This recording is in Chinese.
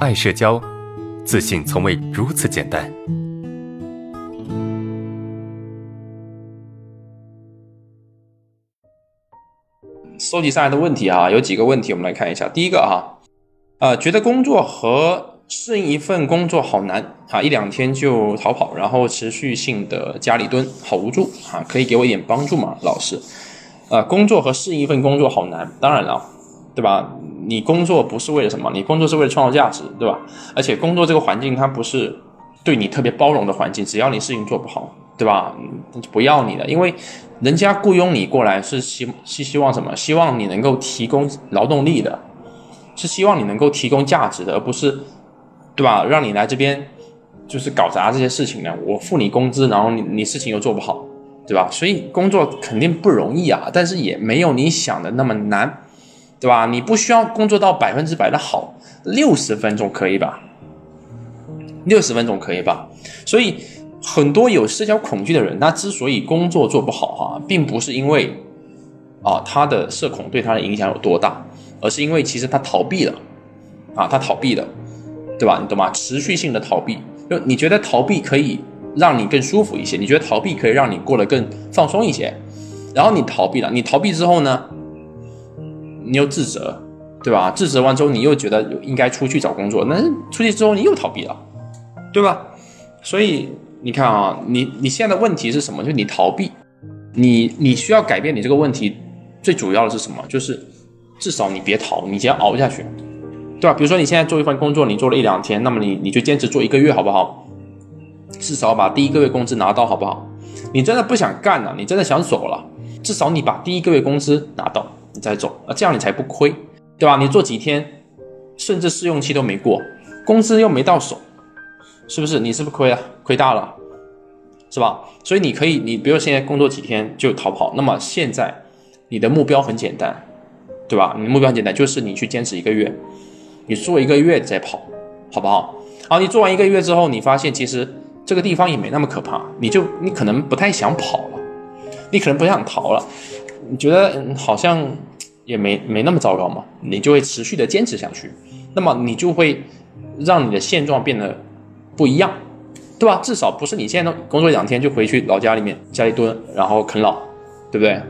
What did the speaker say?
爱社交，自信从未如此简单。收集上来的问题啊，有几个问题，我们来看一下。第一个啊，呃，觉得工作和适应一份工作好难啊，一两天就逃跑，然后持续性的家里蹲，好无助啊，可以给我一点帮助吗，老师？呃，工作和适应一份工作好难，当然了，对吧？你工作不是为了什么？你工作是为了创造价值，对吧？而且工作这个环境它不是对你特别包容的环境，只要你事情做不好，对吧？不要你了，因为人家雇佣你过来是希是希望什么？希望你能够提供劳动力的，是希望你能够提供价值的，而不是，对吧？让你来这边就是搞砸这些事情呢？我付你工资，然后你你事情又做不好。对吧？所以工作肯定不容易啊，但是也没有你想的那么难，对吧？你不需要工作到百分之百的好，六十分钟可以吧？六十分钟可以吧？所以很多有社交恐惧的人，他之所以工作做不好哈，并不是因为啊他的社恐对他的影响有多大，而是因为其实他逃避了啊，他逃避了，对吧？你懂吗？持续性的逃避，就你觉得逃避可以。让你更舒服一些，你觉得逃避可以让你过得更放松一些，然后你逃避了，你逃避之后呢，你又自责，对吧？自责完之后，你又觉得应该出去找工作，那出去之后你又逃避了，对吧？所以你看啊，你你现在的问题是什么？就是你逃避，你你需要改变你这个问题，最主要的是什么？就是至少你别逃，你先熬下去，对吧？比如说你现在做一份工作，你做了一两天，那么你你就坚持做一个月，好不好？至少把第一个月工资拿到，好不好？你真的不想干了，你真的想走了，至少你把第一个月工资拿到，你再走啊，这样你才不亏，对吧？你做几天，甚至试用期都没过，工资又没到手，是不是？你是不是亏了？亏大了，是吧？所以你可以，你比如现在工作几天就逃跑，那么现在你的目标很简单，对吧？你目标很简单，就是你去坚持一个月，你做一个月再跑，好不好？好，你做完一个月之后，你发现其实。这个地方也没那么可怕，你就你可能不太想跑了，你可能不想逃了，你觉得好像也没没那么糟糕嘛，你就会持续的坚持下去，那么你就会让你的现状变得不一样，对吧？至少不是你现在工作两天就回去老家里面家里蹲，然后啃老，对不对？